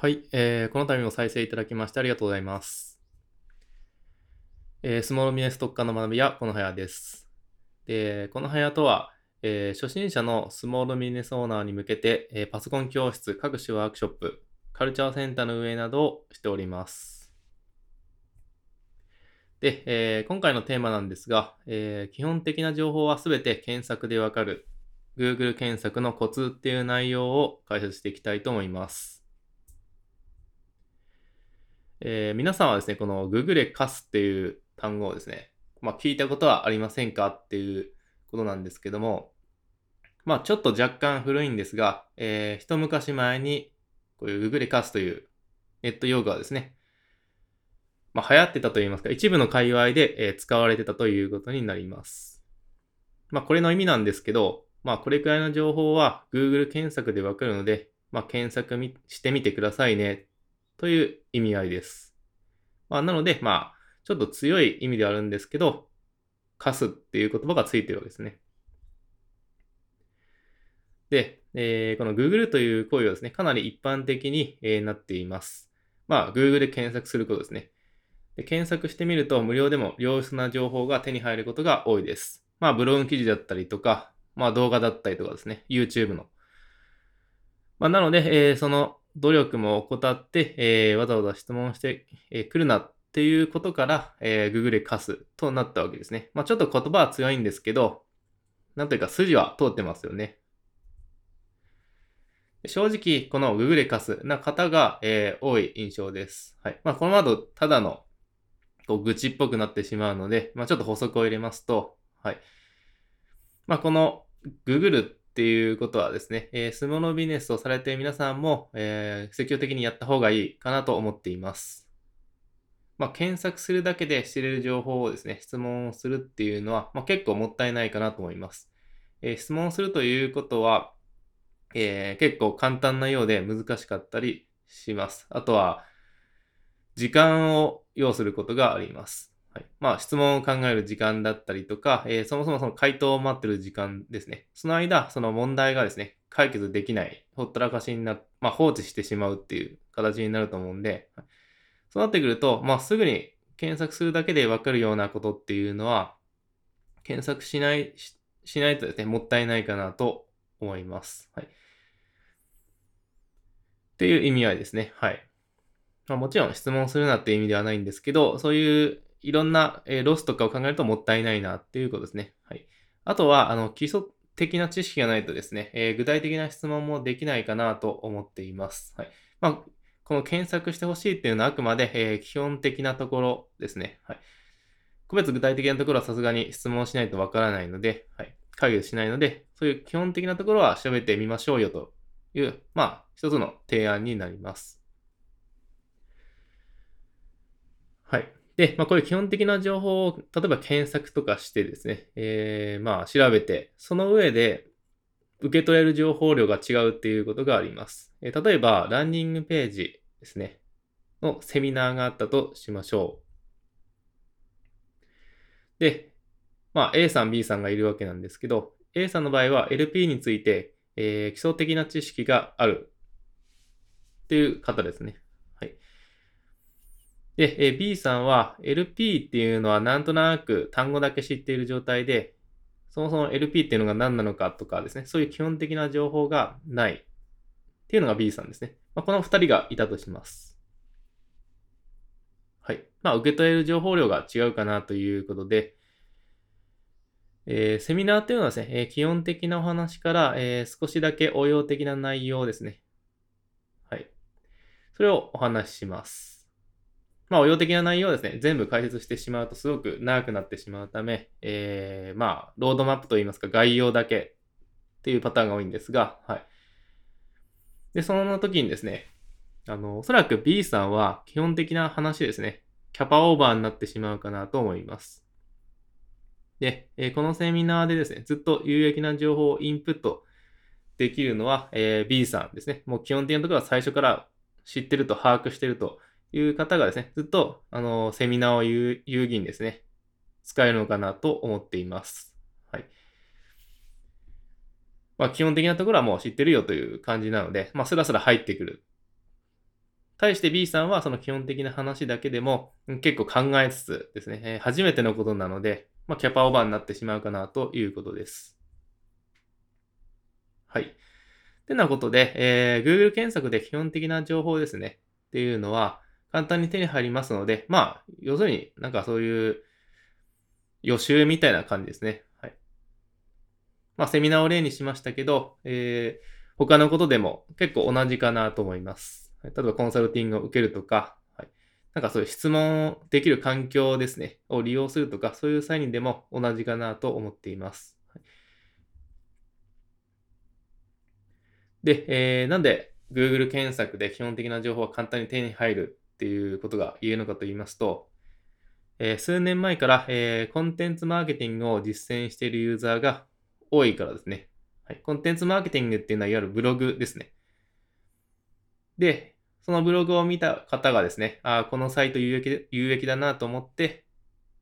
はい、えー、この度も再生いただきましてありがとうございます。えー、スモールミネス特化の学び屋、このはやです。で、このはやとは、えー、初心者のスモールミネスオーナーに向けて、えー、パソコン教室、各種ワークショップ、カルチャーセンターの運営などをしております。で、えー、今回のテーマなんですが、えー、基本的な情報はすべて検索でわかる Google 検索のコツっていう内容を解説していきたいと思います。えー、皆さんはですね、この Google カスっていう単語をですね、まあ、聞いたことはありませんかっていうことなんですけども、まあ、ちょっと若干古いんですが、えー、一昔前に、こういう Google カスというネット用語はですね、まあ、流行ってたといいますか、一部の界隈で、えー、使われてたということになります。まあ、これの意味なんですけど、まあ、これくらいの情報は Google 検索でわかるので、まあ、検索してみてくださいねという意味合いです。まあ、なので、まあ、ちょっと強い意味ではあるんですけど、貸すっていう言葉がついてるわけですね。で、えー、この Google という行為はですね、かなり一般的に、えー、なっています。まあ、Google で検索することですねで。検索してみると無料でも良質な情報が手に入ることが多いです。まあ、ブログ記事だったりとか、まあ、動画だったりとかですね、YouTube の。まあ、なので、えー、その努力も怠って、えー、わざわざ質問してく、えー、るなっていうことから、えー、Google で貸すとなったわけですね。まあちょっと言葉は強いんですけど、なんというか筋は通ってますよね。正直、この Google で貸すな方が、えー、多い印象です。はい。まあこのままただのこう愚痴っぽくなってしまうので、まあちょっと補足を入れますと、はい。まあこの Google っていうことはですね、えー、スモールビジネスをされている皆さんも、えー、積極的にやった方がいいかなと思っています。まあ、検索するだけで知れる情報をですね、質問をするっていうのは、まあ、結構もったいないかなと思います。えー、質問するということは、えー、結構簡単なようで難しかったりします。あとは、時間を要することがあります。はい。まあ、質問を考える時間だったりとか、えー、そもそもその回答を待ってる時間ですね。その間、その問題がですね、解決できない、ほったらかしにな、まあ、放置してしまうっていう形になると思うんで、はい、そうなってくると、まあ、すぐに検索するだけでわかるようなことっていうのは、検索しないし、しないとですね、もったいないかなと思います。はい。っていう意味合いですね。はい。まあ、もちろん質問するなっていう意味ではないんですけど、そういういろんな、えロスとかを考えるともったいないなっていうことですね。はい。あとは、あの、基礎的な知識がないとですね、えー、具体的な質問もできないかなと思っています。はい。まあ、この検索してほしいっていうのはあくまで、えー、基本的なところですね。はい。個別具体的なところはさすがに質問しないとわからないので、はい。解決しないので、そういう基本的なところは調べてみましょうよという、まあ、一つの提案になります。はい。で、まあ、こういう基本的な情報を、例えば検索とかしてですね、えー、まあ、調べて、その上で、受け取れる情報量が違うっていうことがあります。えー、例えば、ランニングページですね、のセミナーがあったとしましょう。で、まあ、A さん、B さんがいるわけなんですけど、A さんの場合は LP について、えー、基礎的な知識があるっていう方ですね。で、B さんは LP っていうのはなんとなく単語だけ知っている状態で、そもそも LP っていうのが何なのかとかですね、そういう基本的な情報がないっていうのが B さんですね。まあ、この2人がいたとします。はい。まあ、受け取れる情報量が違うかなということで、えー、セミナーっていうのはですね、えー、基本的なお話から、えー、少しだけ応用的な内容ですね。はい。それをお話しします。まあ、応用的な内容をですね、全部解説してしまうとすごく長くなってしまうため、えー、まあ、ロードマップといいますか、概要だけっていうパターンが多いんですが、はい。で、その時にですね、あの、おそらく B さんは基本的な話ですね、キャパオーバーになってしまうかなと思います。で、えー、このセミナーでですね、ずっと有益な情報をインプットできるのは、えー、B さんですね。もう基本的なところは最初から知ってると把握してるという方がですね、ずっと、あの、セミナーを有有意義にですね、使えるのかなと思っています。はい。まあ、基本的なところはもう知ってるよという感じなので、まあ、スラスラ入ってくる対して B さんはその基本的な話だけでも結構考えつつですね、えー、初めてのことなので、まあ、キャパオーバーになってしまうかなということです。はい。ってなことで、えー、Google 検索で基本的な情報ですね。っていうのは簡単に手に入りますので、まあ、要するになんかそういう予習みたいな感じですね。はい。まあ、セミナーを例にしましたけど、えー、他のことでも結構同じかなと思います。例えばコンサルティングを受けるとか、はい。なんかそういう質問できる環境ですね、を利用するとか、そういう際にでも同じかなと思っています。で、えー、なんで Google 検索で基本的な情報は簡単に手に入るっていうことが言えるのかと言いますと、えー、数年前から、えー、コンテンツマーケティングを実践しているユーザーが多いからですね。はい、コンテンツマーケティングっていうのはいわゆるブログですね。で、そのブログを見た方がですね、あこのサイト有益有益だなと思って、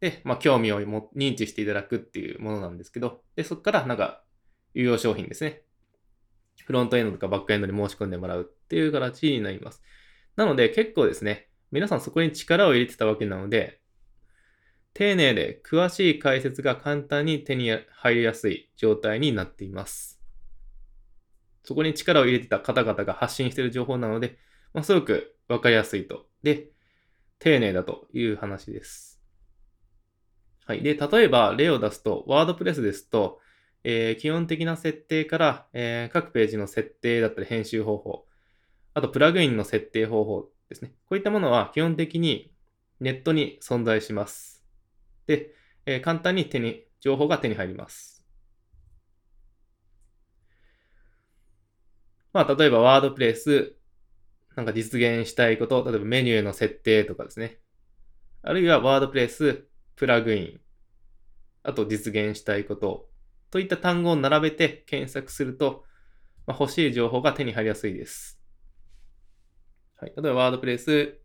で、まあ、興味をも認知していただくっていうものなんですけど、で、そこからなんか、有用商品ですね。フロントエンドとかバックエンドに申し込んでもらうっていう形になります。なので結構ですね、皆さんそこに力を入れてたわけなので、丁寧で詳しい解説が簡単に手に入りやすい状態になっています。そこに力を入れてた方々が発信している情報なので、まあ、すごくわかりやすいと。で、丁寧だという話です。はい。で、例えば例を出すと、ワードプレスですと、えー、基本的な設定から、えー、各ページの設定だったり編集方法、あとプラグインの設定方法ですね。こういったものは基本的にネットに存在します。で、えー、簡単に手に、情報が手に入ります。まあ、例えばワードプレス、なんか実現したいこと、例えばメニューの設定とかですね。あるいはワードプレス、プラグイン、あと実現したいこと、といった単語を並べて検索すると、まあ、欲しい情報が手に入りやすいです。はい。例えば、ワードプレス、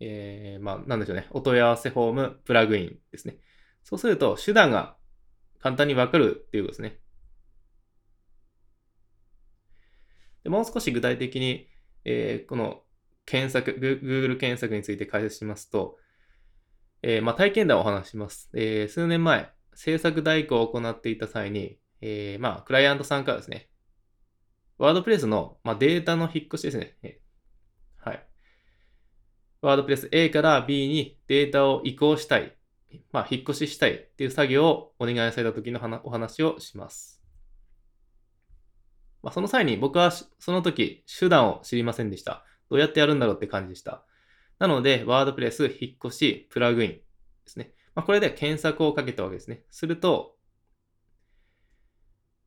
えー、まあ、なんでしょうね。お問い合わせフォーム、プラグインですね。そうすると、手段が簡単にわかるっていうことですね。でもう少し具体的に、えー、この検索、Google 検索について解説しますと、えー、まあ、体験談をお話します。えー、数年前、制作代行を行っていた際に、えー、まあ、クライアントさんからですね、ワードプレスの、まあ、データの引っ越しですね。ワードプレス A から B にデータを移行したい。まあ、引っ越ししたいっていう作業をお願いされた時のお話をします。まあ、その際に僕はその時手段を知りませんでした。どうやってやるんだろうって感じでした。なので、ワードプレス引っ越しプラグインですね。まあ、これで検索をかけたわけですね。すると、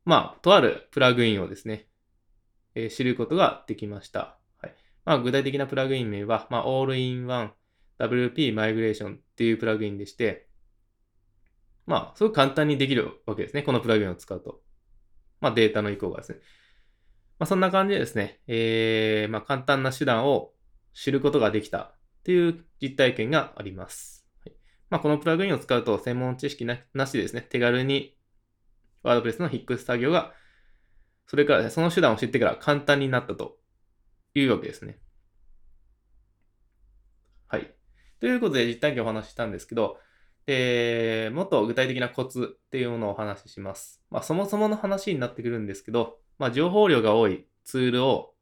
まあ、とあるプラグインをですね、えー、知ることができました。まあ、具体的なプラグイン名は、まあ、All-in-One WP Migration っていうプラグインでして、まあ、すごく簡単にできるわけですね。このプラグインを使うと。まあ、データの移行がですね。まあ、そんな感じでですね、えー、まあ、簡単な手段を知ることができたっていう実体験があります。まあ、このプラグインを使うと専門知識なしでですね、手軽にワードプレスの引っ越し作業が、それから、ね、その手段を知ってから簡単になったというわけですね。はい。ということで実体験をお話ししたんですけど、えー、もっと具体的なコツっていうものをお話しします。まあ、そもそもの話になってくるんですけど、まあ、情報量が多いツールを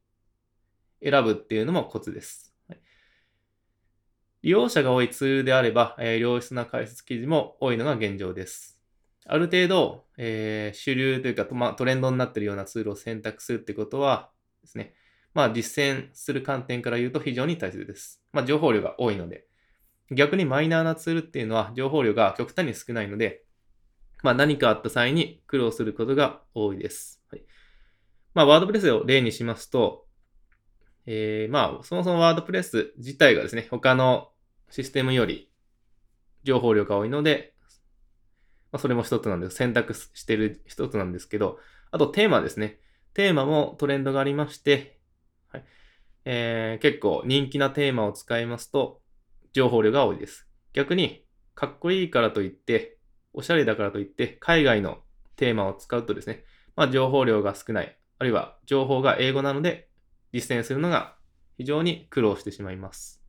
選ぶっていうのもコツです。はい利用者が多いツールであれば、えー、良質な解説記事も多いのが現状です。ある程度、えー、主流というか、まあ、トレンドになっているようなツールを選択するってことはですね、まあ実践する観点から言うと非常に大切です。まあ情報量が多いので。逆にマイナーなツールっていうのは情報量が極端に少ないので、まあ何かあった際に苦労することが多いです。はい、まあワードプレスを例にしますと、えー、まあ、そもそもワードプレス自体がですね、他のシステムより情報量が多いので、まあ、それも一つなんです。選択してる一つなんですけど、あとテーマですね。テーマもトレンドがありまして、はいえー、結構人気なテーマを使いますと、情報量が多いです。逆に、かっこいいからといって、おしゃれだからといって、海外のテーマを使うとですね、まあ、情報量が少ない、あるいは情報が英語なので、実践するのが非常に苦労してしまいます。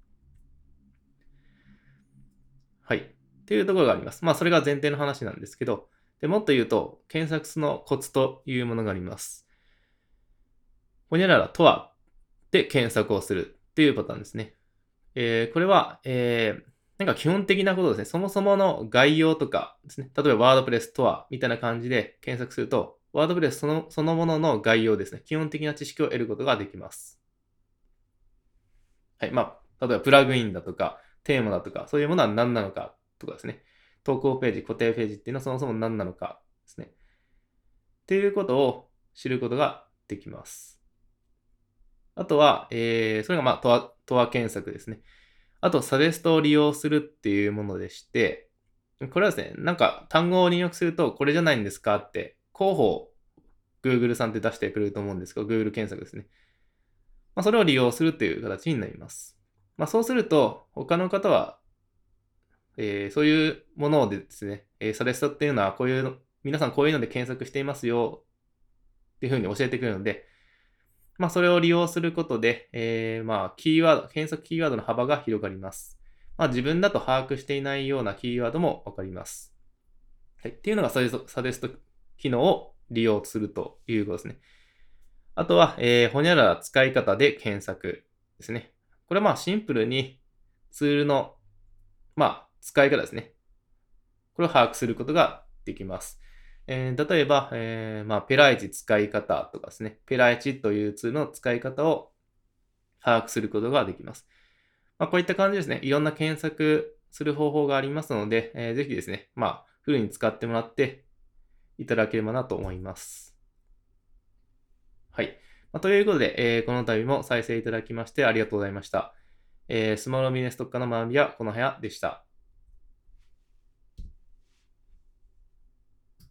はい。っていうところがあります。まあ、それが前提の話なんですけど、でもっと言うと、検索のコツというものがあります。ほにゃららとはで検索をするっていうパターンですね。えー、これは、えー、なんか基本的なことですね。そもそもの概要とかですね。例えばワードプレスとはみたいな感じで検索すると、ワードプレスそのそのものの概要ですね。基本的な知識を得ることができます。はい。まあ、例えばプラグインだとか、テーマだとか、そういうものは何なのかとかですね。投稿ページ、固定ページっていうのはそもそも何なのかですね。っていうことを知ることができます。あとは、えー、それがまあ、とわ、とわ検索ですね。あと、サジェストを利用するっていうものでして、これはですね、なんか単語を入力すると、これじゃないんですかって、候補 Google さんって出してくれると思うんですけど、Google 検索ですね。まあ、それを利用するっていう形になります。まあ、そうすると、他の方は、えー、そういうものをですね、えー、サレストっていうのはこういうの、皆さんこういうので検索していますよっていうふうに教えてくれるので、まあ、それを利用することで、えー、まあ、キーワード、検索キーワードの幅が広がります。まあ、自分だと把握していないようなキーワードもわかります。はい。っていうのがサジェスト機能を利用するということですね。あとは、えー、ほにゃらら使い方で検索ですね。これはまあシンプルにツールの、まあ、使い方ですね。これを把握することができます。えー、例えば、えー、まあ、ペライチ使い方とかですね、ペライチというツールの使い方を把握することができます。まあ、こういった感じですね、いろんな検索する方法がありますので、えー、ぜひですね、まあ、フルに使ってもらっていただければなと思います。はい。まあ、ということで、えー、この度も再生いただきましてありがとうございました。えー、スモールビジネス特化の学びはこの部屋でした。